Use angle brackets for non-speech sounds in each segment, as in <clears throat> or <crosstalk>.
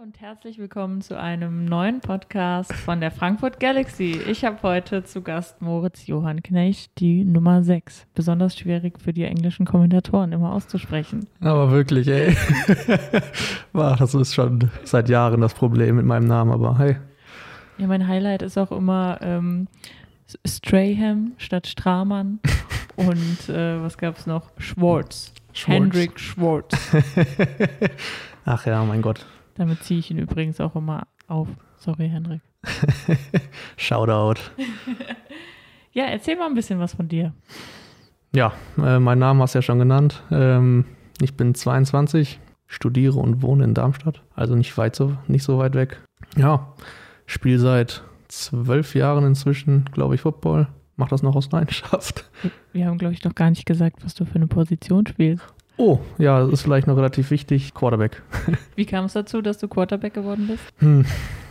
und herzlich willkommen zu einem neuen Podcast von der Frankfurt Galaxy. Ich habe heute zu Gast Moritz Johann Knecht, die Nummer 6. Besonders schwierig für die englischen Kommentatoren immer auszusprechen. Aber wirklich, ey. <laughs> das ist schon seit Jahren das Problem mit meinem Namen, aber hey. Ja, mein Highlight ist auch immer ähm, Strayham statt Stramann <laughs> und äh, was gab es noch? Schwartz. Schwartz. Hendrik Schwartz. <laughs> Ach ja, mein Gott. Damit ziehe ich ihn übrigens auch immer auf. Sorry, Henrik. <laughs> Shoutout. <laughs> ja, erzähl mal ein bisschen was von dir. Ja, äh, mein Name hast du ja schon genannt. Ähm, ich bin 22, studiere und wohne in Darmstadt, also nicht weit so, nicht so weit weg. Ja, spiele seit zwölf Jahren inzwischen, glaube ich, Football. Mach das noch aus Leidenschaft. Wir haben, glaube ich, noch gar nicht gesagt, was du für eine Position spielst. Oh, ja, das ist vielleicht noch relativ wichtig. Quarterback. <laughs> Wie kam es dazu, dass du Quarterback geworden bist? Hm,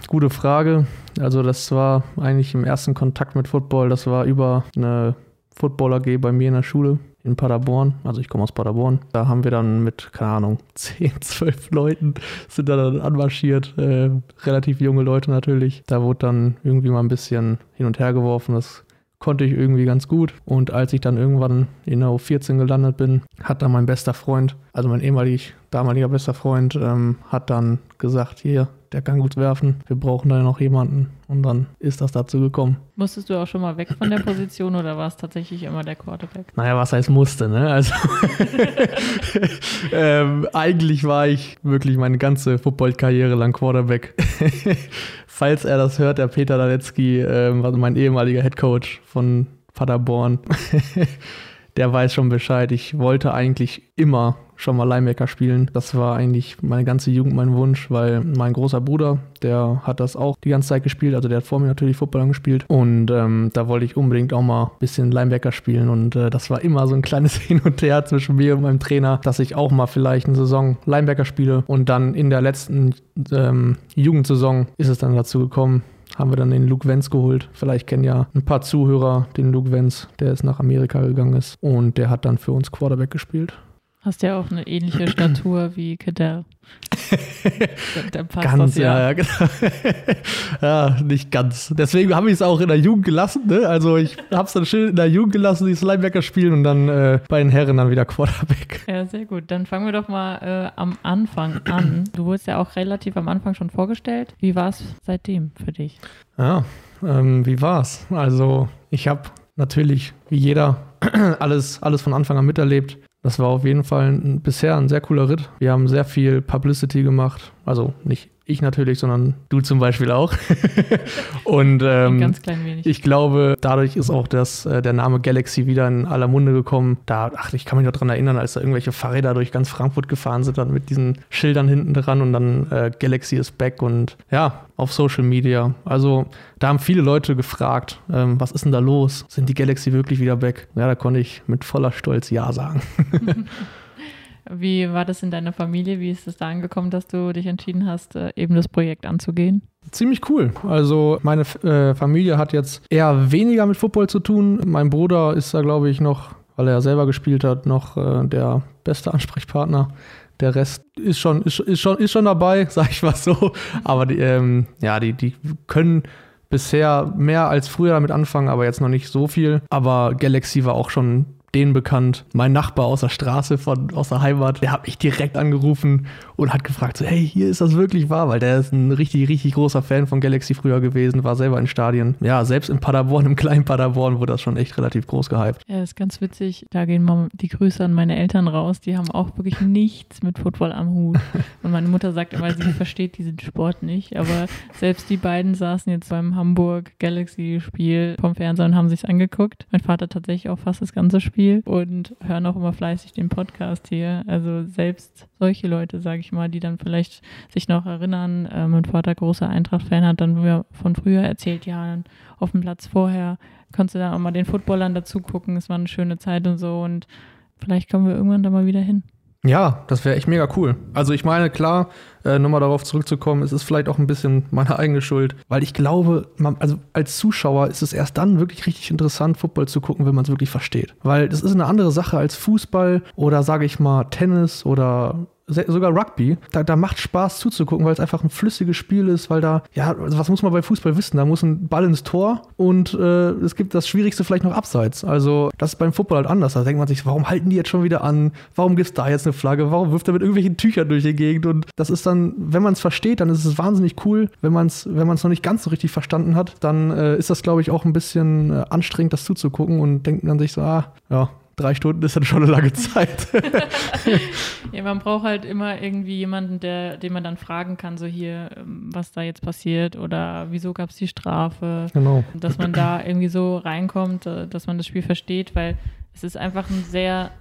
gute Frage. Also das war eigentlich im ersten Kontakt mit Football. Das war über eine Football AG bei mir in der Schule in Paderborn. Also ich komme aus Paderborn. Da haben wir dann mit, keine Ahnung, <laughs> 10, 12 Leuten sind da dann anmarschiert. Äh, relativ junge Leute natürlich. Da wurde dann irgendwie mal ein bisschen hin und her geworfen. Das konnte ich irgendwie ganz gut. Und als ich dann irgendwann in der U14 gelandet bin, hat dann mein bester Freund, also mein ehemalig damaliger bester Freund, ähm, hat dann gesagt, hier, der kann gut werfen, wir brauchen da noch jemanden. Und dann ist das dazu gekommen. Musstest du auch schon mal weg von der Position oder war es tatsächlich immer der Quarterback? Naja, was heißt musste, ne? Also <laughs> ähm, eigentlich war ich wirklich meine ganze Football-Karriere lang Quarterback. <laughs> Falls er das hört, der Peter Daletzky, ähm, also mein ehemaliger Headcoach von Paderborn, <laughs> der weiß schon Bescheid. Ich wollte eigentlich immer schon mal Linebacker spielen. Das war eigentlich meine ganze Jugend mein Wunsch, weil mein großer Bruder, der hat das auch die ganze Zeit gespielt. Also der hat vor mir natürlich Football gespielt. Und ähm, da wollte ich unbedingt auch mal ein bisschen Linebacker spielen. Und äh, das war immer so ein kleines <laughs> Hin und Her zwischen mir und meinem Trainer, dass ich auch mal vielleicht eine Saison Linebacker spiele. Und dann in der letzten ähm, Jugendsaison ist es dann dazu gekommen, haben wir dann den Luke Wenz geholt. Vielleicht kennen ja ein paar Zuhörer den Luke Wenz, der ist nach Amerika gegangen ist und der hat dann für uns Quarterback gespielt. Hast ja auch eine ähnliche <clears throat> Statur wie <laughs> passt ganz, das ja. Ja, genau. <laughs> ja, nicht ganz. Deswegen habe ich es auch in der Jugend gelassen. Ne? Also ich habe es dann schön in der Jugend gelassen, die Linebacker spielen und dann äh, bei den Herren dann wieder Quarterback. Ja, sehr gut. Dann fangen wir doch mal äh, am Anfang an. Du wurdest ja auch relativ am Anfang schon vorgestellt. Wie war es seitdem für dich? Ja, ähm, wie war es? Also ich habe natürlich, wie jeder, <clears throat> alles, alles von Anfang an miterlebt. Das war auf jeden Fall ein, bisher ein sehr cooler Ritt. Wir haben sehr viel Publicity gemacht. Also nicht ich natürlich, sondern du zum Beispiel auch. <laughs> und ähm, ganz klein wenig. ich glaube, dadurch ist auch das, äh, der Name Galaxy wieder in aller Munde gekommen. Da, ach, ich kann mich noch daran erinnern, als da irgendwelche Fahrräder durch ganz Frankfurt gefahren sind, dann mit diesen Schildern hinten dran und dann äh, Galaxy is back und ja, auf Social Media. Also da haben viele Leute gefragt, ähm, was ist denn da los? Sind die Galaxy wirklich wieder back? Ja, da konnte ich mit voller Stolz Ja sagen. <laughs> Wie war das in deiner Familie? Wie ist es da angekommen, dass du dich entschieden hast, äh, eben das Projekt anzugehen? Ziemlich cool. Also meine äh, Familie hat jetzt eher weniger mit Football zu tun. Mein Bruder ist da, glaube ich, noch, weil er ja selber gespielt hat, noch äh, der beste Ansprechpartner. Der Rest ist schon, ist, ist schon, ist schon dabei, <laughs> sag ich mal so. Aber die, ähm, ja, die, die können bisher mehr als früher damit anfangen, aber jetzt noch nicht so viel. Aber Galaxy war auch schon denen bekannt. Mein Nachbar aus der Straße, von, aus der Heimat, der hat mich direkt angerufen und hat gefragt, so, hey, hier ist das wirklich wahr? Weil der ist ein richtig, richtig großer Fan von Galaxy früher gewesen, war selber in Stadien. Ja, selbst in Paderborn, im kleinen Paderborn, wurde das schon echt relativ groß gehypt. Ja, ist ganz witzig. Da gehen mal die Grüße an meine Eltern raus. Die haben auch wirklich nichts mit Football am Hut. Und meine Mutter sagt immer, sie versteht diesen Sport nicht. Aber selbst die beiden saßen jetzt beim Hamburg Galaxy-Spiel vom Fernseher und haben sich angeguckt. Mein Vater tatsächlich auch fast das ganze Spiel viel und hören auch immer fleißig den Podcast hier. Also selbst solche Leute, sage ich mal, die dann vielleicht sich noch erinnern, äh, mein Vater großer Eintracht-Fan hat dann von früher erzählt, ja, auf dem Platz vorher konntest du dann auch mal den Footballern dazu gucken. Es war eine schöne Zeit und so und vielleicht kommen wir irgendwann da mal wieder hin. Ja, das wäre echt mega cool. Also ich meine, klar, äh, nochmal darauf zurückzukommen, es ist vielleicht auch ein bisschen meine eigene Schuld, weil ich glaube, man, also als Zuschauer ist es erst dann wirklich richtig interessant, Football zu gucken, wenn man es wirklich versteht. Weil das ist eine andere Sache als Fußball oder sage ich mal Tennis oder sogar Rugby. Da, da macht Spaß zuzugucken, weil es einfach ein flüssiges Spiel ist, weil da, ja, also was muss man bei Fußball wissen? Da muss ein Ball ins Tor und äh, es gibt das Schwierigste vielleicht noch abseits. Also das ist beim Football halt anders. Da denkt man sich, warum halten die jetzt schon wieder an? Warum gibt es da jetzt eine Flagge? Warum wirft er mit irgendwelchen Tüchern durch die Gegend? Und das ist dann, wenn man es versteht, dann ist es wahnsinnig cool. Wenn man es wenn noch nicht ganz so richtig verstanden hat, dann äh, ist das, glaube ich, auch ein bisschen äh, anstrengend, das zuzugucken und denkt man sich so, ah, ja, drei Stunden ist dann schon eine lange Zeit. <laughs> ja, man braucht halt immer irgendwie jemanden, der, den man dann fragen kann, so hier, ähm, was da jetzt passiert oder wieso gab es die Strafe. Genau. Dass man da irgendwie so reinkommt, äh, dass man das Spiel versteht, weil es ist einfach ein sehr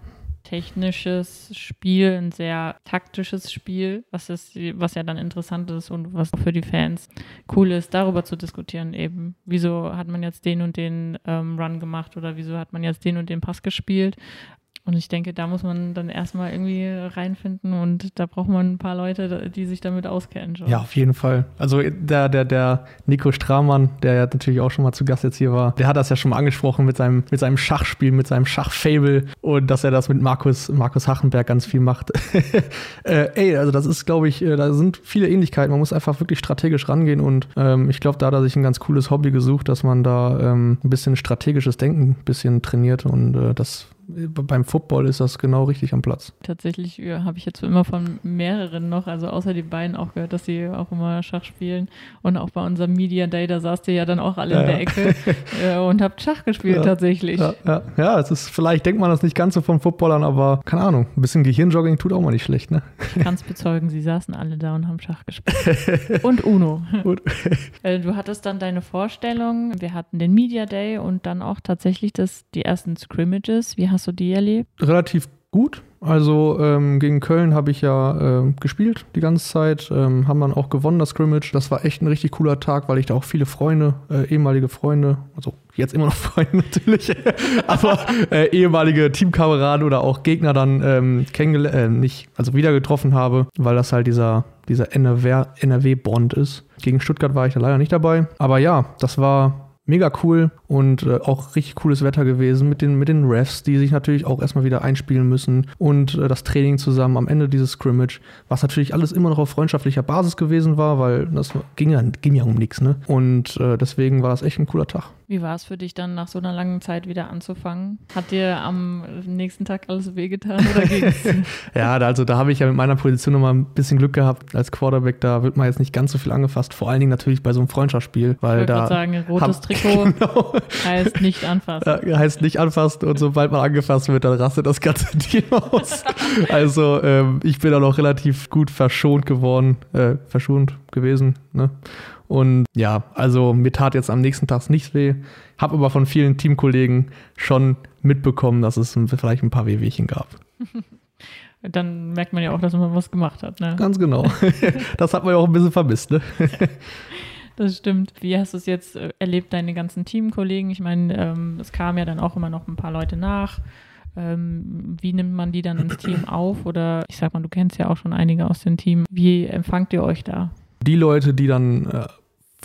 technisches Spiel, ein sehr taktisches Spiel, was, ist, was ja dann interessant ist und was für die Fans cool ist, darüber zu diskutieren eben. Wieso hat man jetzt den und den ähm, Run gemacht oder wieso hat man jetzt den und den Pass gespielt? Und ich denke, da muss man dann erstmal irgendwie reinfinden und da braucht man ein paar Leute, die sich damit auskennen. Schon. Ja, auf jeden Fall. Also der, der, der Nico Stramann, der ja natürlich auch schon mal zu Gast jetzt hier war, der hat das ja schon mal angesprochen mit seinem, mit seinem Schachspiel, mit seinem Schachfable und dass er das mit Markus, Markus Hachenberg ganz viel macht. <laughs> äh, ey, also das ist, glaube ich, äh, da sind viele Ähnlichkeiten. Man muss einfach wirklich strategisch rangehen und ähm, ich glaube, da hat er sich ein ganz cooles Hobby gesucht, dass man da ähm, ein bisschen strategisches Denken ein bisschen trainiert und äh, das beim Football ist das genau richtig am Platz. Tatsächlich ja, habe ich jetzt immer von mehreren noch, also außer die beiden auch gehört, dass sie auch immer Schach spielen. Und auch bei unserem Media Day, da saßt ihr ja dann auch alle ja, in der Ecke <laughs> äh, und habt Schach gespielt tatsächlich. Ja, ja, es ist, vielleicht denkt man das nicht ganz so von Footballern, aber keine Ahnung, ein bisschen Gehirnjogging tut auch mal nicht schlecht, ne? Ich kann es bezeugen, sie saßen alle da und haben Schach gespielt. <laughs> und Uno. Und <laughs> äh, du hattest dann deine Vorstellung, wir hatten den Media Day und dann auch tatsächlich das, die ersten Scrimmages. Wie hast du die erlebt? Relativ gut. Also ähm, gegen Köln habe ich ja äh, gespielt die ganze Zeit, ähm, haben dann auch gewonnen das Scrimmage. Das war echt ein richtig cooler Tag, weil ich da auch viele Freunde, äh, ehemalige Freunde, also jetzt immer noch <laughs> Freunde natürlich, <laughs> aber äh, ehemalige Teamkameraden oder auch Gegner dann ähm, kennengelernt, äh, nicht, also wieder getroffen habe, weil das halt dieser, dieser NRW-Bond ist. Gegen Stuttgart war ich da leider nicht dabei. Aber ja, das war mega cool und äh, auch richtig cooles Wetter gewesen mit den, mit den Refs, die sich natürlich auch erstmal wieder einspielen müssen und äh, das Training zusammen am Ende dieses Scrimmage, was natürlich alles immer noch auf freundschaftlicher Basis gewesen war, weil das ging ja, ging ja um nichts, ne? Und äh, deswegen war das echt ein cooler Tag. Wie war es für dich dann nach so einer langen Zeit wieder anzufangen? Hat dir am nächsten Tag alles wehgetan oder ging's? <laughs> ja, also da habe ich ja mit meiner Position nochmal ein bisschen Glück gehabt als Quarterback. Da wird man jetzt nicht ganz so viel angefasst. Vor allen Dingen natürlich bei so einem Freundschaftsspiel, weil ich da sagen, rotes Trikot <laughs> genau. heißt nicht anfassen. Ja, heißt nicht anfassen und sobald man angefasst wird, dann rastet das ganze <laughs> Team aus. also ähm, ich bin da noch relativ gut verschont geworden, äh, verschont gewesen. Ne? Und ja, also mir tat jetzt am nächsten Tag nichts weh. Habe aber von vielen Teamkollegen schon mitbekommen, dass es vielleicht ein paar Wehwehchen gab. <laughs> Dann merkt man ja auch, dass man was gemacht hat. Ne? Ganz genau. <laughs> Das hat man ja auch ein bisschen vermisst. Ne? <laughs> Das stimmt. Wie hast du es jetzt äh, erlebt, deine ganzen Teamkollegen? Ich meine, ähm, es kamen ja dann auch immer noch ein paar Leute nach. Ähm, wie nimmt man die dann ins Team <clears throat> auf? Oder ich sag mal, du kennst ja auch schon einige aus dem Team. Wie empfangt ihr euch da? Die Leute, die dann äh,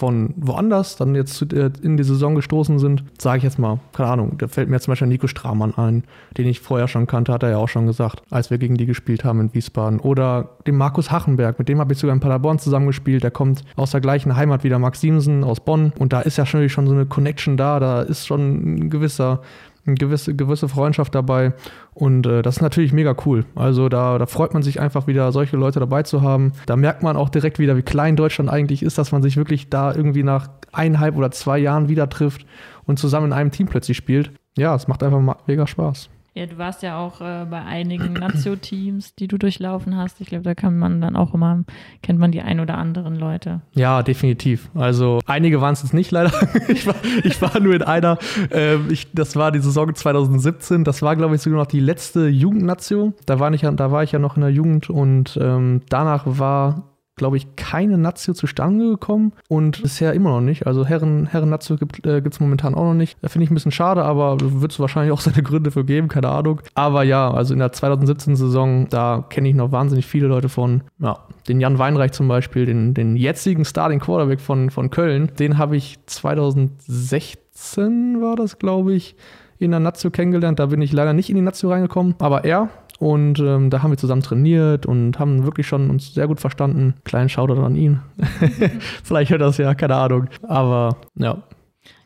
von woanders dann jetzt äh, in die Saison gestoßen sind, sage ich jetzt mal, keine Ahnung, da fällt mir zum Beispiel Nico Stramann ein, den ich vorher schon kannte, hat er ja auch schon gesagt, als wir gegen die gespielt haben in Wiesbaden. Oder den Markus Hachenberg, mit dem habe ich sogar in Paderborn zusammengespielt, der kommt aus der gleichen Heimat wie der Max Siemsen aus Bonn und da ist ja schon, schon so eine Connection da, da ist schon ein gewisser eine gewisse, gewisse Freundschaft dabei. Und äh, das ist natürlich mega cool. Also da, da freut man sich einfach wieder, solche Leute dabei zu haben. Da merkt man auch direkt wieder, wie klein Deutschland eigentlich ist, dass man sich wirklich da irgendwie nach eineinhalb oder zwei Jahren wieder trifft und zusammen in einem Team plötzlich spielt. Ja, es macht einfach mega Spaß. Ja, du warst ja auch äh, bei einigen Nazio-Teams, die du durchlaufen hast. Ich glaube, da kann man dann auch immer, kennt man die ein oder anderen Leute. Ja, definitiv. Also einige waren es jetzt nicht leider. <laughs> ich, war, ich war nur in einer. Ähm, ich, das war die Saison 2017. Das war, glaube ich, sogar noch die letzte Jugendnation. Da war ich ja, da war ich ja noch in der Jugend und ähm, danach war glaube ich, keine Nazio zustande gekommen und bisher immer noch nicht. Also Herren, Herren Nazio gibt es äh, momentan auch noch nicht. Finde ich ein bisschen schade, aber wird es wahrscheinlich auch <laughs> seine Gründe für geben, keine Ahnung. Aber ja, also in der 2017-Saison, da kenne ich noch wahnsinnig viele Leute von. Ja, den Jan Weinreich zum Beispiel, den, den jetzigen Starting Quarterback von, von Köln, den habe ich 2016 war das, glaube ich, in der Nazio kennengelernt. Da bin ich leider nicht in die Nazio reingekommen, aber er und ähm, da haben wir zusammen trainiert und haben wirklich schon uns sehr gut verstanden. Kleinen Shoutout an ihn. <laughs> Vielleicht hört das ja, keine Ahnung. Aber ja,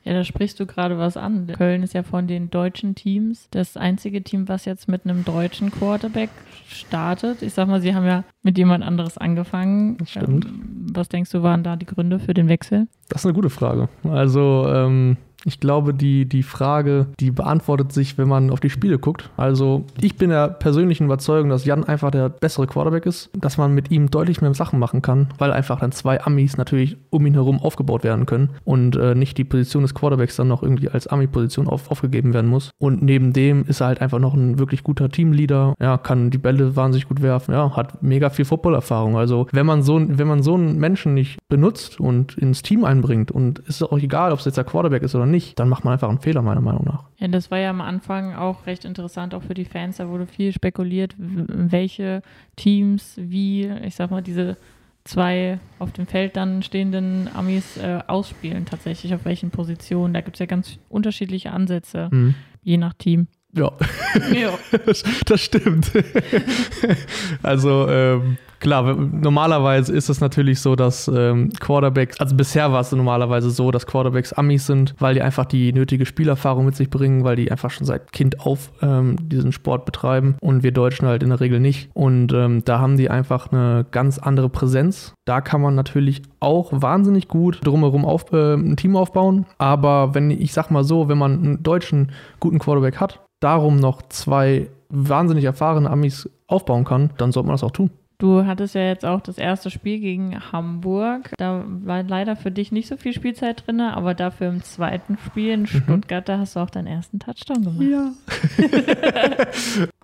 ja, da sprichst du gerade was an. Köln ist ja von den deutschen Teams das einzige Team, was jetzt mit einem deutschen Quarterback startet. Ich sag mal, sie haben ja mit jemand anderes angefangen. Das stimmt. Ähm, was denkst du, waren da die Gründe für den Wechsel? Das ist eine gute Frage. Also, ähm, ich glaube, die, die Frage, die beantwortet sich, wenn man auf die Spiele guckt. Also, ich bin der persönlichen Überzeugung, dass Jan einfach der bessere Quarterback ist, dass man mit ihm deutlich mehr Sachen machen kann, weil einfach dann zwei Amis natürlich um ihn herum aufgebaut werden können und äh, nicht die Position des Quarterbacks dann noch irgendwie als Ami-Position auf, aufgegeben werden muss. Und neben dem ist er halt einfach noch ein wirklich guter Teamleader, ja, kann die Bälle wahnsinnig gut werfen, ja, hat mega viel Footballerfahrung. Also, wenn man so, wenn man so einen Menschen nicht benutzt und ins Team einbringt und ist auch egal, ob es jetzt der Quarterback ist oder nicht, nicht, dann macht man einfach einen Fehler, meiner Meinung nach. Ja, das war ja am Anfang auch recht interessant, auch für die Fans. Da wurde viel spekuliert, welche Teams, wie, ich sag mal, diese zwei auf dem Feld dann stehenden Amis äh, ausspielen, tatsächlich, auf welchen Positionen. Da gibt es ja ganz unterschiedliche Ansätze, mhm. je nach Team. Ja, ja. das, <laughs> das stimmt. <laughs> also, ähm, Klar, normalerweise ist es natürlich so, dass ähm, Quarterbacks, also bisher war es normalerweise so, dass Quarterbacks Amis sind, weil die einfach die nötige Spielerfahrung mit sich bringen, weil die einfach schon seit Kind auf ähm, diesen Sport betreiben und wir Deutschen halt in der Regel nicht. Und ähm, da haben die einfach eine ganz andere Präsenz. Da kann man natürlich auch wahnsinnig gut drumherum auf, äh, ein Team aufbauen. Aber wenn ich sag mal so, wenn man einen deutschen guten Quarterback hat, darum noch zwei wahnsinnig erfahrene Amis aufbauen kann, dann sollte man das auch tun. Du hattest ja jetzt auch das erste Spiel gegen Hamburg. Da war leider für dich nicht so viel Spielzeit drin, aber dafür im zweiten Spiel in mhm. Stuttgart, da hast du auch deinen ersten Touchdown gemacht. Ja.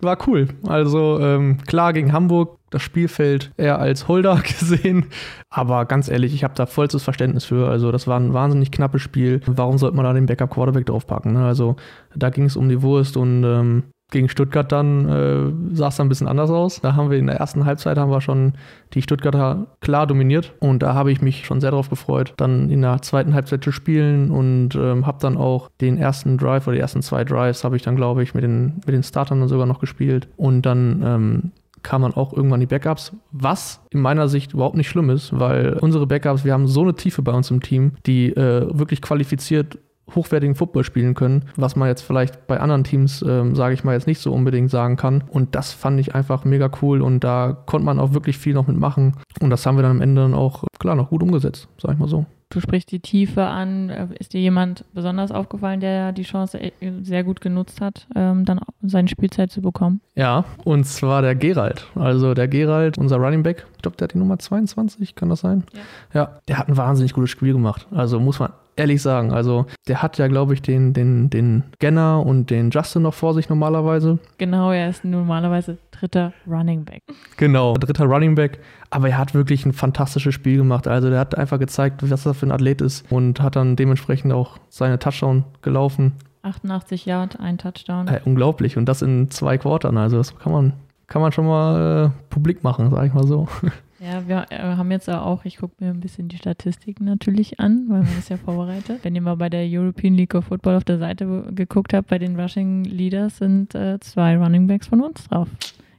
<laughs> war cool. Also ähm, klar gegen Hamburg das Spielfeld eher als Holder <laughs> gesehen. Aber ganz ehrlich, ich habe da vollstes Verständnis für. Also, das war ein wahnsinnig knappes Spiel. Warum sollte man da den Backup-Quarterback draufpacken? Ne? Also, da ging es um die Wurst und ähm, gegen Stuttgart dann äh, sah es dann ein bisschen anders aus. Da haben wir in der ersten Halbzeit haben wir schon die Stuttgarter klar dominiert und da habe ich mich schon sehr darauf gefreut, dann in der zweiten Halbzeit zu spielen und ähm, habe dann auch den ersten Drive oder die ersten zwei Drives habe ich dann glaube ich mit den mit den Startern dann sogar noch gespielt und dann ähm, kamen dann auch irgendwann die Backups, was in meiner Sicht überhaupt nicht schlimm ist, weil unsere Backups, wir haben so eine Tiefe bei uns im Team, die äh, wirklich qualifiziert hochwertigen Football spielen können, was man jetzt vielleicht bei anderen Teams, ähm, sage ich mal, jetzt nicht so unbedingt sagen kann. Und das fand ich einfach mega cool und da konnte man auch wirklich viel noch mitmachen. Und das haben wir dann am Ende dann auch, klar, noch gut umgesetzt, sag ich mal so. Du sprichst die Tiefe an. Ist dir jemand besonders aufgefallen, der die Chance äh, sehr gut genutzt hat, ähm, dann seine Spielzeit zu bekommen? Ja, und zwar der Gerald. Also der Gerald, unser Running Back, ich glaube, der hat die Nummer 22, kann das sein? Ja. ja, der hat ein wahnsinnig gutes Spiel gemacht. Also muss man ehrlich sagen. Also der hat ja, glaube ich, den, den, den Genner und den Justin noch vor sich normalerweise. Genau, er ist normalerweise dritter Running Back. Genau, dritter Running Back. Aber er hat wirklich ein fantastisches Spiel gemacht. Also der hat einfach gezeigt, was er für ein Athlet ist und hat dann dementsprechend auch seine Touchdown gelaufen. 88 Yard, ein Touchdown. Äh, unglaublich. Und das in zwei Quartern. Also das kann man, kann man schon mal äh, publik machen, sag ich mal so. <laughs> Ja, wir äh, haben jetzt auch, ich gucke mir ein bisschen die Statistiken natürlich an, weil man ist ja <laughs> vorbereitet. Wenn ihr mal bei der European League of Football auf der Seite geguckt habt, bei den Rushing Leaders sind äh, zwei Running Backs von uns drauf.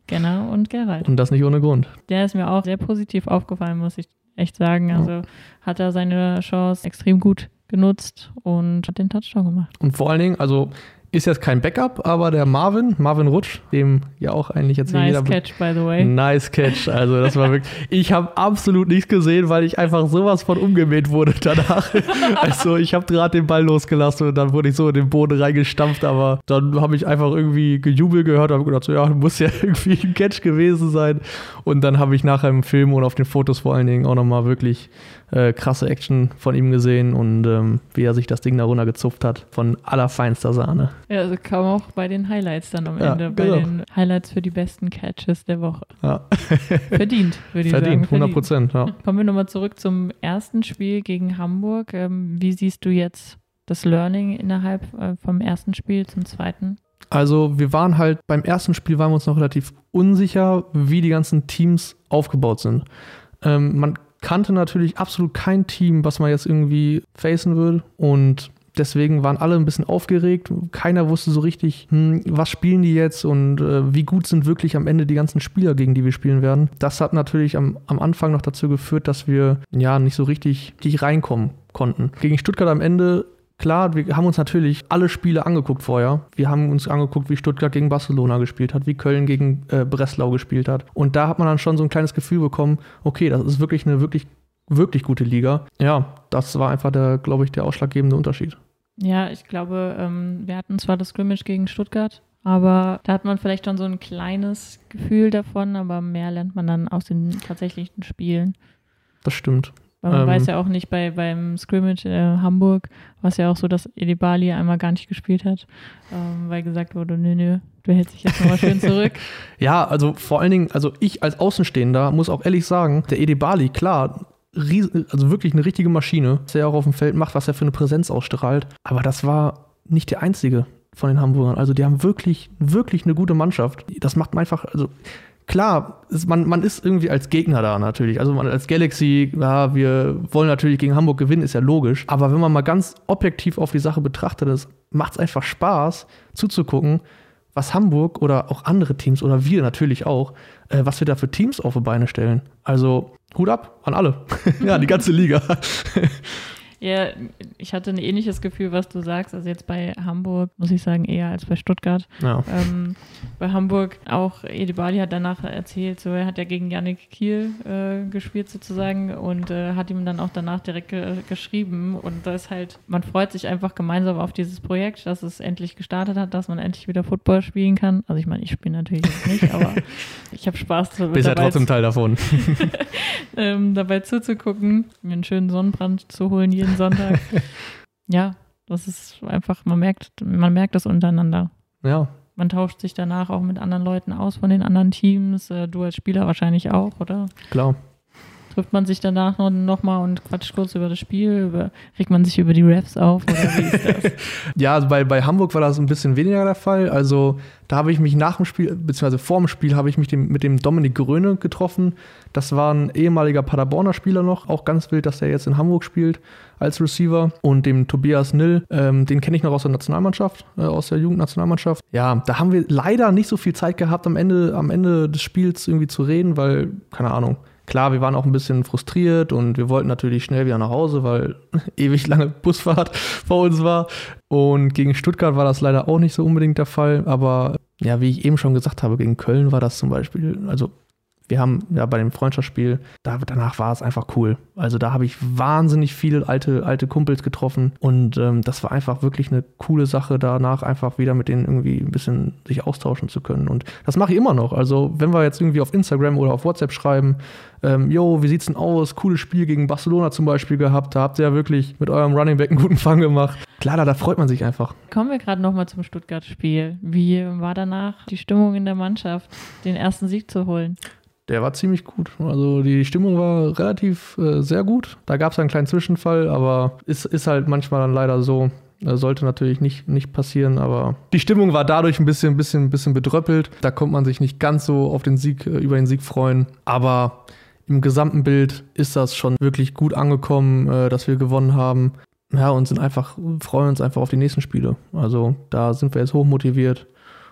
Genner und Gerald. Und das nicht ohne Grund. Der ist mir auch sehr positiv aufgefallen, muss ich echt sagen. Also hat er seine Chance extrem gut genutzt und hat den Touchdown gemacht. Und vor allen Dingen, also ist jetzt kein Backup, aber der Marvin, Marvin Rutsch, dem ja auch eigentlich jetzt nice jeder. Nice catch, by the way. Nice catch. Also, das war wirklich. <laughs> ich habe absolut nichts gesehen, weil ich einfach sowas von umgemäht wurde danach. <laughs> also, ich habe gerade den Ball losgelassen und dann wurde ich so in den Boden reingestampft, aber dann habe ich einfach irgendwie gejubelt gehört und habe gedacht, so, ja, muss ja <laughs> irgendwie ein Catch gewesen sein. Und dann habe ich nachher im Film und auf den Fotos vor allen Dingen auch nochmal wirklich äh, krasse Action von ihm gesehen und ähm, wie er sich das Ding da runtergezupft hat. Von allerfeinster Sahne. Ja, also kam auch bei den Highlights dann am Ende, ja, bei genau. den Highlights für die besten Catches der Woche. Ja. <laughs> Verdient, würde ich Verdient, sagen. 100 Prozent, ja. <laughs> Kommen wir nochmal zurück zum ersten Spiel gegen Hamburg. Ähm, wie siehst du jetzt das Learning innerhalb äh, vom ersten Spiel zum zweiten? Also wir waren halt beim ersten Spiel waren wir uns noch relativ unsicher, wie die ganzen Teams aufgebaut sind. Ähm, man kannte natürlich absolut kein Team, was man jetzt irgendwie facen würde. Und deswegen waren alle ein bisschen aufgeregt. Keiner wusste so richtig, hm, was spielen die jetzt und äh, wie gut sind wirklich am Ende die ganzen Spieler, gegen die wir spielen werden. Das hat natürlich am, am Anfang noch dazu geführt, dass wir ja nicht so richtig, richtig reinkommen konnten. Gegen Stuttgart am Ende Klar, wir haben uns natürlich alle Spiele angeguckt vorher. Wir haben uns angeguckt, wie Stuttgart gegen Barcelona gespielt hat, wie Köln gegen äh, Breslau gespielt hat. Und da hat man dann schon so ein kleines Gefühl bekommen, okay, das ist wirklich eine wirklich, wirklich gute Liga. Ja, das war einfach der, glaube ich, der ausschlaggebende Unterschied. Ja, ich glaube, ähm, wir hatten zwar das Scrimmage gegen Stuttgart, aber da hat man vielleicht schon so ein kleines Gefühl davon, aber mehr lernt man dann aus den tatsächlichen Spielen. Das stimmt. Weil man ähm, weiß ja auch nicht, bei, beim Scrimmage äh, Hamburg war es ja auch so, dass Edibali einmal gar nicht gespielt hat, ähm, weil gesagt wurde, nö, nö, du hältst dich jetzt nochmal schön <laughs> zurück. ja, also vor allen Dingen, also ich als Außenstehender muss auch ehrlich sagen, der Edibali, klar, also wirklich eine richtige Maschine, was er auch auf dem Feld macht, was er für eine Präsenz ausstrahlt. Aber das war nicht der einzige von den Hamburgern. Also die haben wirklich, wirklich eine gute Mannschaft. Das macht man einfach, also klar, ist, man, man ist irgendwie als Gegner da natürlich. Also man als Galaxy, ja, wir wollen natürlich gegen Hamburg gewinnen, ist ja logisch. Aber wenn man mal ganz objektiv auf die Sache betrachtet, macht es einfach Spaß zuzugucken, was Hamburg oder auch andere Teams oder wir natürlich auch, äh, was wir da für Teams auf die Beine stellen. Also Hut ab an alle. <laughs> ja, die ganze Liga. <laughs> Ja, ich hatte ein ähnliches Gefühl, was du sagst. Also jetzt bei Hamburg, muss ich sagen, eher als bei Stuttgart. Ja. Ähm, bei Hamburg auch, Edibali hat danach erzählt, so er hat ja gegen Yannick Kiel äh, gespielt sozusagen und äh, hat ihm dann auch danach direkt ge geschrieben. Und da ist halt, man freut sich einfach gemeinsam auf dieses Projekt, dass es endlich gestartet hat, dass man endlich wieder Football spielen kann. Also ich meine, ich spiele natürlich jetzt nicht, aber <laughs> ich habe Spaß dabei. Bist ja trotzdem Teil davon. <laughs> ähm, dabei zuzugucken, mir einen schönen Sonnenbrand zu holen jeden jeden Sonntag. <laughs> ja, das ist einfach, man merkt, man merkt das untereinander. Ja. Man tauscht sich danach auch mit anderen Leuten aus von den anderen Teams. Äh, du als Spieler wahrscheinlich auch, oder? Klar trifft man sich danach noch, mal und quatscht kurz über das Spiel? Über, regt man sich über die Refs auf oder wie ist das? <laughs> ja, also bei, bei Hamburg war das ein bisschen weniger der Fall. Also da habe ich mich nach dem Spiel, beziehungsweise vor dem Spiel, habe ich mich dem, mit dem Dominik Gröne getroffen. Das war ein ehemaliger Paderborner Spieler noch, auch ganz wild, dass er jetzt in Hamburg spielt als Receiver. Und dem Tobias Nill, ähm, den kenne ich noch aus der Nationalmannschaft, äh, aus der Jugendnationalmannschaft. Ja, da haben wir leider nicht so viel Zeit gehabt, am Ende, am Ende des Spiels irgendwie zu reden, weil, keine Ahnung, Klar, wir waren auch ein bisschen frustriert und wir wollten natürlich schnell wieder nach Hause, weil <laughs> ewig lange Busfahrt <laughs> vor uns war. Und gegen Stuttgart war das leider auch nicht so unbedingt der Fall. Aber ja, wie ich eben schon gesagt habe, gegen Köln war das zum Beispiel, also wir haben ja bei dem Freundschaftsspiel, da, danach war es einfach cool. Also da habe ich wahnsinnig viele alte, alte Kumpels getroffen und ähm, das war einfach wirklich eine coole Sache, danach einfach wieder mit denen irgendwie ein bisschen sich austauschen zu können. Und das mache ich immer noch. Also wenn wir jetzt irgendwie auf Instagram oder auf WhatsApp schreiben, ähm, yo, wie sieht's denn aus? Cooles Spiel gegen Barcelona zum Beispiel gehabt. Da habt ihr ja wirklich mit eurem Running Back einen guten Fang gemacht. Klar, da, da freut man sich einfach. Kommen wir gerade nochmal zum Stuttgart-Spiel. Wie war danach die Stimmung in der Mannschaft, den ersten Sieg zu holen? Der war ziemlich gut. Also die Stimmung war relativ äh, sehr gut. Da gab es einen kleinen Zwischenfall, aber ist, ist halt manchmal dann leider so. Das sollte natürlich nicht, nicht passieren, aber die Stimmung war dadurch ein bisschen, bisschen, bisschen bedröppelt. Da konnte man sich nicht ganz so auf den Sieg, äh, über den Sieg freuen. Aber im gesamten Bild ist das schon wirklich gut angekommen, äh, dass wir gewonnen haben. Ja, und sind einfach, freuen uns einfach auf die nächsten Spiele. Also da sind wir jetzt hochmotiviert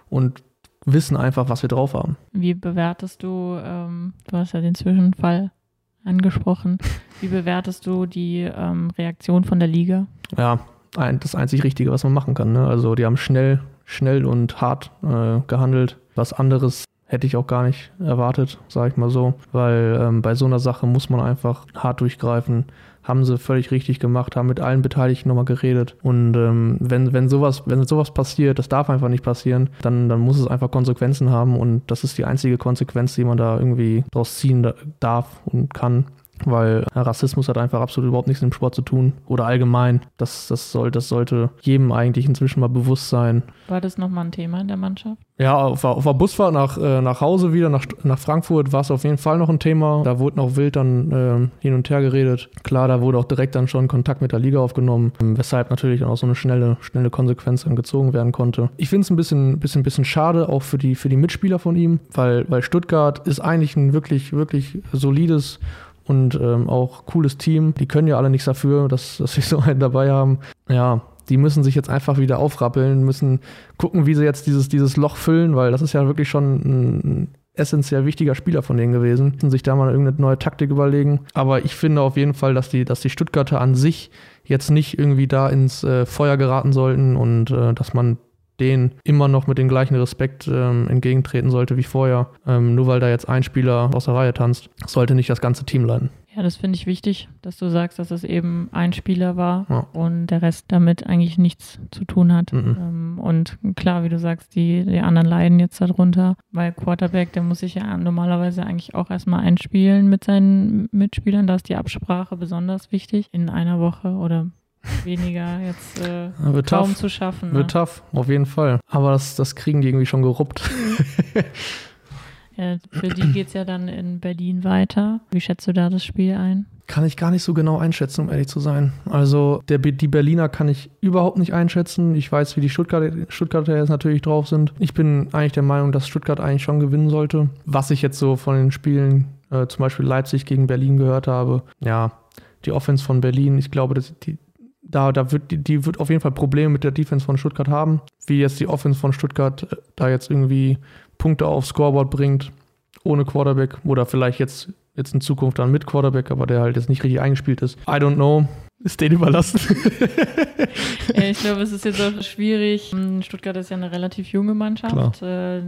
und wissen einfach, was wir drauf haben. Wie bewertest du, ähm, du hast ja den Zwischenfall angesprochen, wie bewertest du die ähm, Reaktion von der Liga? Ja, ein, das einzig Richtige, was man machen kann. Ne? Also die haben schnell, schnell und hart äh, gehandelt. Was anderes hätte ich auch gar nicht erwartet, sage ich mal so, weil ähm, bei so einer Sache muss man einfach hart durchgreifen haben sie völlig richtig gemacht, haben mit allen Beteiligten nochmal geredet. Und ähm, wenn, wenn, sowas, wenn sowas passiert, das darf einfach nicht passieren, dann, dann muss es einfach Konsequenzen haben. Und das ist die einzige Konsequenz, die man da irgendwie draus ziehen darf und kann weil Rassismus hat einfach absolut überhaupt nichts mit dem Sport zu tun oder allgemein. Das, das, soll, das sollte jedem eigentlich inzwischen mal bewusst sein. War das nochmal ein Thema in der Mannschaft? Ja, auf, auf der Busfahrt nach, äh, nach Hause wieder, nach, nach Frankfurt, war es auf jeden Fall noch ein Thema. Da wurde noch wild dann äh, hin und her geredet. Klar, da wurde auch direkt dann schon Kontakt mit der Liga aufgenommen, weshalb natürlich auch so eine schnelle, schnelle Konsequenz dann gezogen werden konnte. Ich finde es ein bisschen, bisschen, bisschen schade, auch für die, für die Mitspieler von ihm, weil, weil Stuttgart ist eigentlich ein wirklich, wirklich solides und ähm, auch cooles Team. Die können ja alle nichts dafür, dass, dass wir so einen dabei haben. Ja, die müssen sich jetzt einfach wieder aufrappeln, müssen gucken, wie sie jetzt dieses, dieses Loch füllen, weil das ist ja wirklich schon ein essentiell wichtiger Spieler von denen gewesen. Müssen sich da mal irgendeine neue Taktik überlegen. Aber ich finde auf jeden Fall, dass die, dass die Stuttgarter an sich jetzt nicht irgendwie da ins äh, Feuer geraten sollten und äh, dass man denen immer noch mit dem gleichen Respekt ähm, entgegentreten sollte wie vorher. Ähm, nur weil da jetzt ein Spieler aus der Reihe tanzt, sollte nicht das ganze Team leiden. Ja, das finde ich wichtig, dass du sagst, dass es eben ein Spieler war ja. und der Rest damit eigentlich nichts zu tun hat. Mhm. Ähm, und klar, wie du sagst, die, die anderen leiden jetzt darunter, weil Quarterback, der muss sich ja normalerweise eigentlich auch erstmal einspielen mit seinen Mitspielern. Da ist die Absprache besonders wichtig in einer Woche oder weniger jetzt äh, kaum tough. zu schaffen. Ne? Wird tough, auf jeden Fall. Aber das, das kriegen die irgendwie schon geruppt. <laughs> ja, für die geht es ja dann in Berlin weiter. Wie schätzt du da das Spiel ein? Kann ich gar nicht so genau einschätzen, um ehrlich zu sein. Also der, die Berliner kann ich überhaupt nicht einschätzen. Ich weiß, wie die Stuttgarter, Stuttgarter jetzt natürlich drauf sind. Ich bin eigentlich der Meinung, dass Stuttgart eigentlich schon gewinnen sollte. Was ich jetzt so von den Spielen, äh, zum Beispiel Leipzig gegen Berlin gehört habe, ja, die Offense von Berlin, ich glaube, dass die, da, da wird, die, die wird auf jeden Fall Probleme mit der Defense von Stuttgart haben. Wie jetzt die Offense von Stuttgart äh, da jetzt irgendwie Punkte aufs Scoreboard bringt, ohne Quarterback oder vielleicht jetzt, jetzt in Zukunft dann mit Quarterback, aber der halt jetzt nicht richtig eingespielt ist. I don't know. Ist denen überlassen. <laughs> ja, ich glaube, es ist jetzt auch schwierig. Stuttgart ist ja eine relativ junge Mannschaft, äh,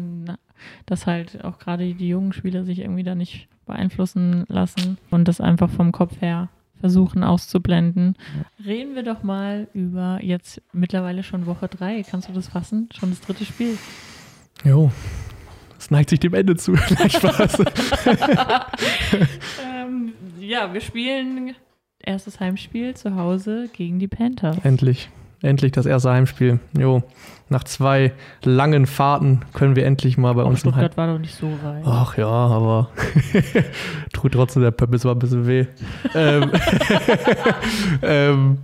dass halt auch gerade die jungen Spieler sich irgendwie da nicht beeinflussen lassen und das einfach vom Kopf her versuchen auszublenden. Reden wir doch mal über jetzt mittlerweile schon Woche drei. Kannst du das fassen? Schon das dritte Spiel. Jo, es neigt sich dem Ende zu. <laughs> Nein, Spaß. <laughs> ähm, ja, wir spielen erstes Heimspiel zu Hause gegen die Panthers. Endlich. Endlich das erste Heimspiel. Jo, nach zwei langen Fahrten können wir endlich mal bei Auch uns Stuttgart im Heim war doch nicht so weit. Ach ja, aber <laughs> tut trotzdem der Pöppis war ein bisschen weh. <laughs> ähm, <laughs> ähm,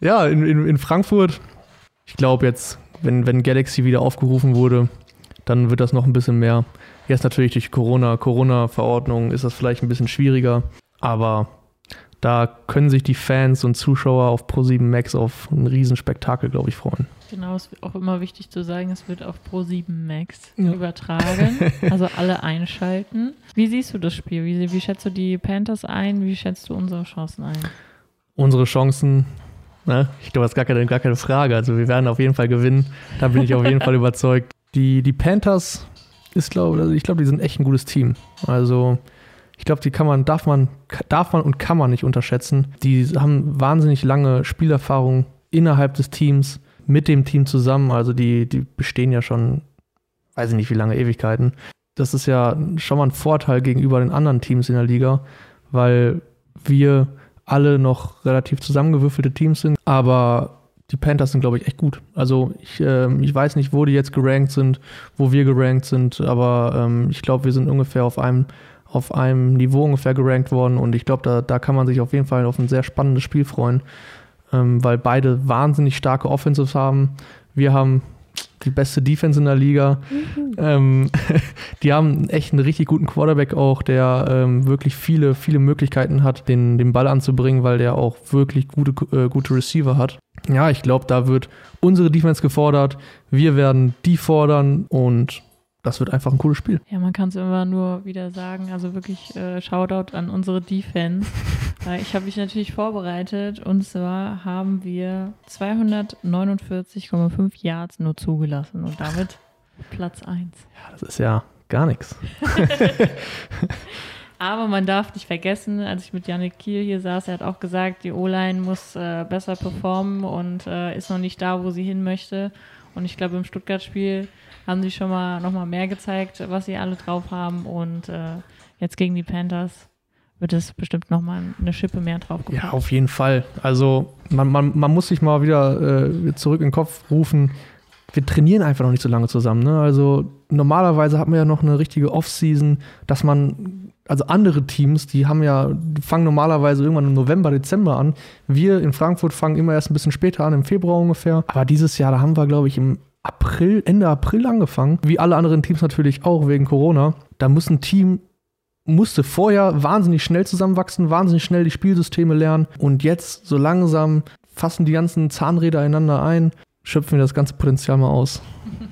ja, in, in, in Frankfurt, ich glaube jetzt, wenn, wenn Galaxy wieder aufgerufen wurde, dann wird das noch ein bisschen mehr. Jetzt natürlich durch Corona, Corona-Verordnung ist das vielleicht ein bisschen schwieriger, aber da können sich die Fans und Zuschauer auf Pro7 Max auf ein Riesenspektakel, glaube ich, freuen. Genau, es ist auch immer wichtig zu sagen, es wird auf Pro7 Max ja. übertragen. <laughs> also alle einschalten. Wie siehst du das Spiel? Wie, wie schätzt du die Panthers ein? Wie schätzt du unsere Chancen ein? Unsere Chancen, ne? ich glaube, das ist gar keine, gar keine Frage. Also wir werden auf jeden Fall gewinnen. Da bin ich auf jeden Fall <laughs> überzeugt. Die, die Panthers ist, glaube also ich glaube, die sind echt ein gutes Team. Also ich glaube, die kann man, darf man, darf man und kann man nicht unterschätzen. Die haben wahnsinnig lange Spielerfahrung innerhalb des Teams, mit dem Team zusammen. Also die, die bestehen ja schon, weiß ich nicht wie lange Ewigkeiten. Das ist ja schon mal ein Vorteil gegenüber den anderen Teams in der Liga, weil wir alle noch relativ zusammengewürfelte Teams sind. Aber die Panthers sind, glaube ich, echt gut. Also ich, äh, ich weiß nicht, wo die jetzt gerankt sind, wo wir gerankt sind, aber ähm, ich glaube, wir sind ungefähr auf einem auf einem Niveau ungefähr gerankt worden und ich glaube, da, da kann man sich auf jeden Fall auf ein sehr spannendes Spiel freuen, ähm, weil beide wahnsinnig starke Offensives haben. Wir haben die beste Defense in der Liga. Mhm. Ähm, <laughs> die haben echt einen richtig guten Quarterback auch, der ähm, wirklich viele, viele Möglichkeiten hat, den, den Ball anzubringen, weil der auch wirklich gute, äh, gute Receiver hat. Ja, ich glaube, da wird unsere Defense gefordert. Wir werden die fordern und das wird einfach ein cooles Spiel. Ja, man kann es immer nur wieder sagen. Also wirklich äh, Shoutout an unsere Defense. <laughs> äh, ich habe mich natürlich vorbereitet und zwar haben wir 249,5 Yards nur zugelassen und damit Platz 1. Ja, das ist ja gar nichts. <laughs> Aber man darf nicht vergessen, als ich mit Janik Kiel hier saß, er hat auch gesagt, die O-Line muss äh, besser performen und äh, ist noch nicht da, wo sie hin möchte. Und ich glaube, im Stuttgart-Spiel haben sie schon mal noch mal mehr gezeigt, was sie alle drauf haben. Und äh, jetzt gegen die Panthers wird es bestimmt noch mal eine Schippe mehr drauf gepackt. Ja, auf jeden Fall. Also man, man, man muss sich mal wieder äh, zurück in den Kopf rufen. Wir trainieren einfach noch nicht so lange zusammen. Ne? Also normalerweise hat man ja noch eine richtige Off-Season, dass man also andere Teams, die haben ja, die fangen normalerweise irgendwann im November, Dezember an. Wir in Frankfurt fangen immer erst ein bisschen später an, im Februar ungefähr. Aber dieses Jahr, da haben wir, glaube ich, im April, Ende April angefangen. Wie alle anderen Teams natürlich auch wegen Corona. Da muss ein Team musste vorher wahnsinnig schnell zusammenwachsen, wahnsinnig schnell die Spielsysteme lernen und jetzt so langsam fassen die ganzen Zahnräder einander ein, schöpfen wir das ganze Potenzial mal aus. <laughs>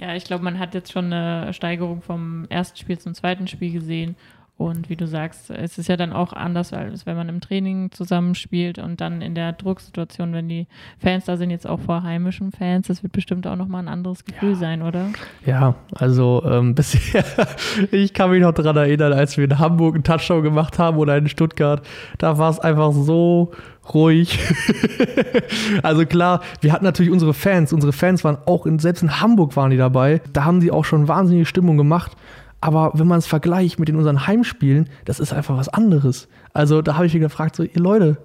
Ja, ich glaube, man hat jetzt schon eine Steigerung vom ersten Spiel zum zweiten Spiel gesehen. Und wie du sagst, es ist ja dann auch anders, als wenn man im Training zusammenspielt und dann in der Drucksituation, wenn die Fans da sind, jetzt auch vor heimischen Fans, das wird bestimmt auch nochmal ein anderes Gefühl ja. sein, oder? Ja, also ähm, <laughs> bisher, ich kann mich noch daran erinnern, als wir in Hamburg einen Touchdown gemacht haben oder in Stuttgart, da war es einfach so ruhig. <laughs> also klar, wir hatten natürlich unsere Fans, unsere Fans waren auch, in, selbst in Hamburg waren die dabei, da haben die auch schon wahnsinnige Stimmung gemacht. Aber wenn man es vergleicht mit den unseren Heimspielen, das ist einfach was anderes. Also da habe ich mich gefragt, so, ihr Leute,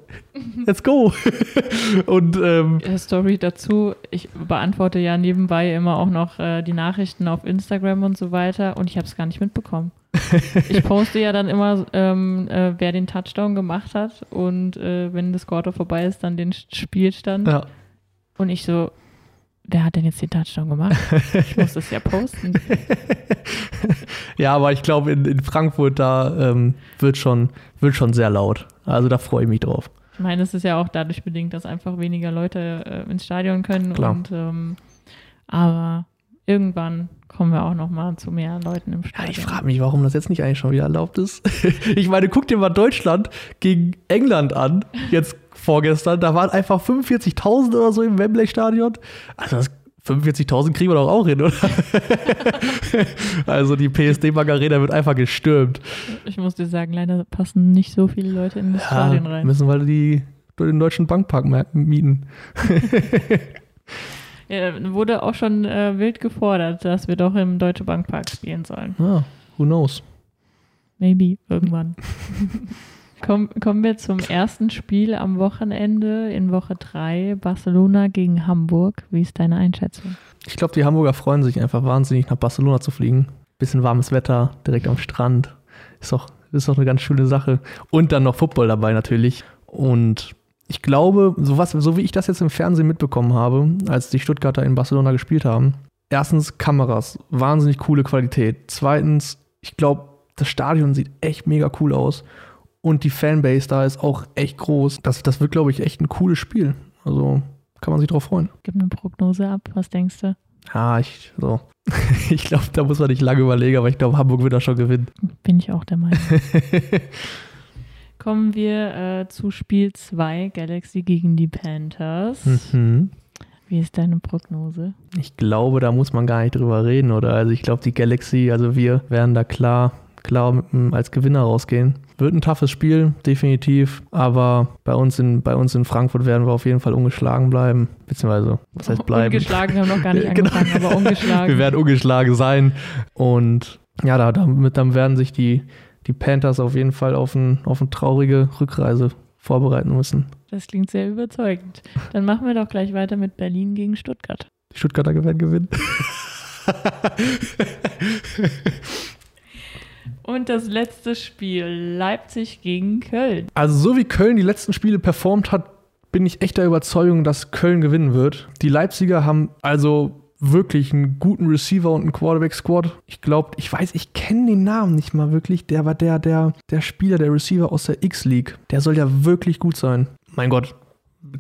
let's go. <laughs> Und ähm, Story dazu, ich beantworte ja nebenbei immer auch noch äh, die Nachrichten auf Instagram und so weiter und ich habe es gar nicht mitbekommen. <laughs> ich poste ja dann immer, ähm, äh, wer den Touchdown gemacht hat und äh, wenn das Quarter vorbei ist, dann den Spielstand. Ja. Und ich so, wer hat denn jetzt den Touchdown gemacht? Ich muss das ja posten. <laughs> ja, aber ich glaube, in, in Frankfurt, da ähm, wird, schon, wird schon sehr laut. Also da freue ich mich drauf. Ich meine, es ist ja auch dadurch bedingt, dass einfach weniger Leute äh, ins Stadion können. Klar. Und, ähm, aber irgendwann kommen wir auch noch mal zu mehr Leuten im Stadion. Ja, ich frage mich, warum das jetzt nicht eigentlich schon wieder erlaubt ist. <laughs> ich meine, guck dir mal Deutschland gegen England an. Jetzt vorgestern, da waren einfach 45.000 oder so im Wembley-Stadion. Also 45.000 kriegen wir doch auch hin, oder? <laughs> also die PSD Margareta wird einfach gestürmt. Ich muss dir sagen, leider passen nicht so viele Leute in das ja, Stadion rein. Müssen wir die den deutschen Bankpark mieten. <laughs> ja, wurde auch schon äh, wild gefordert, dass wir doch im Deutschen Bankpark spielen sollen. Ah, who knows? Maybe, irgendwann. <laughs> Komm, kommen wir zum ersten Spiel am Wochenende in Woche 3, Barcelona gegen Hamburg. Wie ist deine Einschätzung? Ich glaube, die Hamburger freuen sich einfach wahnsinnig, nach Barcelona zu fliegen. Bisschen warmes Wetter, direkt am Strand. Ist doch, ist doch eine ganz schöne Sache. Und dann noch Football dabei natürlich. Und ich glaube, so, was, so wie ich das jetzt im Fernsehen mitbekommen habe, als die Stuttgarter in Barcelona gespielt haben, erstens Kameras, wahnsinnig coole Qualität. Zweitens, ich glaube, das Stadion sieht echt mega cool aus und die Fanbase da ist auch echt groß. Das, das wird, glaube ich, echt ein cooles Spiel. Also kann man sich drauf freuen. Gib eine Prognose ab, was denkst du? Ja, ich, so. <laughs> ich glaube, da muss man nicht lange überlegen, aber ich glaube, Hamburg wird da schon gewinnen. Bin ich auch der Meinung. <laughs> Kommen wir äh, zu Spiel 2, Galaxy gegen die Panthers. Mhm. Wie ist deine Prognose? Ich glaube, da muss man gar nicht drüber reden, oder? Also ich glaube, die Galaxy, also wir werden da klar, klar als Gewinner rausgehen. Wird ein toughes Spiel, definitiv. Aber bei uns in, bei uns in Frankfurt werden wir auf jeden Fall ungeschlagen bleiben. Beziehungsweise, was heißt bleiben? Ungeschlagen haben wir noch gar nicht <laughs> genau. angefangen, genau. aber ungeschlagen. Wir werden ungeschlagen sein. Und ja, da, damit dann werden sich die, die Panthers auf jeden Fall auf, ein, auf eine traurige Rückreise vorbereiten müssen. Das klingt sehr überzeugend. Dann machen wir doch gleich weiter mit Berlin gegen Stuttgart. Die Stuttgarter werden gewinnen. <laughs> Und das letzte Spiel, Leipzig gegen Köln. Also so wie Köln die letzten Spiele performt hat, bin ich echt der Überzeugung, dass Köln gewinnen wird. Die Leipziger haben also wirklich einen guten Receiver und einen Quarterback-Squad. Ich glaube, ich weiß, ich kenne den Namen nicht mal wirklich. Der war der, der, der Spieler, der Receiver aus der X-League. Der soll ja wirklich gut sein. Mein Gott,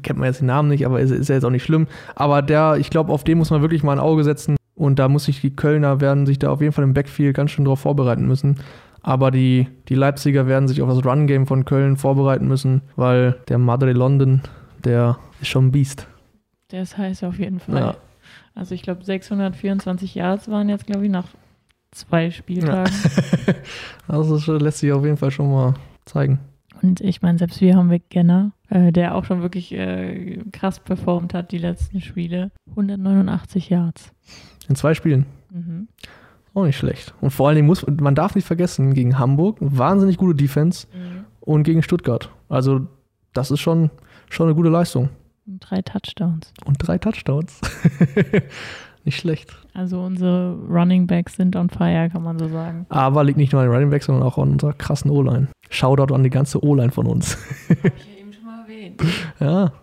kennt man jetzt den Namen nicht, aber ist, ist ja jetzt auch nicht schlimm. Aber der, ich glaube, auf den muss man wirklich mal ein Auge setzen. Und da muss sich die Kölner werden sich da auf jeden Fall im Backfield ganz schön drauf vorbereiten müssen. Aber die, die Leipziger werden sich auf das Run-Game von Köln vorbereiten müssen, weil der Madre London, der ist schon ein Biest. Der ist heiß auf jeden Fall. Ja. Also ich glaube 624 Yards waren jetzt, glaube ich, nach zwei Spieltagen. Ja. also <laughs> das lässt sich auf jeden Fall schon mal zeigen. Und ich meine, selbst wir haben Genner, äh, der auch schon wirklich äh, krass performt hat die letzten Spiele. 189 Yards. In zwei Spielen. Mhm. Auch nicht schlecht. Und vor allen Dingen muss, man darf nicht vergessen, gegen Hamburg, wahnsinnig gute Defense mhm. und gegen Stuttgart. Also, das ist schon, schon eine gute Leistung. Und drei Touchdowns. Und drei Touchdowns. <laughs> nicht schlecht. Also unsere Running Backs sind on fire, kann man so sagen. Aber liegt nicht nur an den Running Backs, sondern auch an unserer krassen O-Line. Shoutout an die ganze O-Line von uns. <laughs> Ich ja.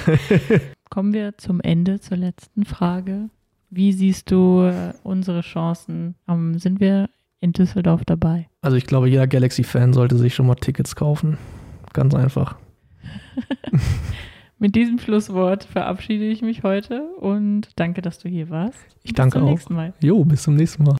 <laughs> Kommen wir zum Ende, zur letzten Frage. Wie siehst du äh, unsere Chancen? Um, sind wir in Düsseldorf dabei? Also ich glaube, jeder Galaxy-Fan sollte sich schon mal Tickets kaufen. Ganz einfach. <laughs> Mit diesem Schlusswort verabschiede ich mich heute und danke, dass du hier warst. Ich danke bis zum auch. nächsten Mal. Jo, bis zum nächsten Mal.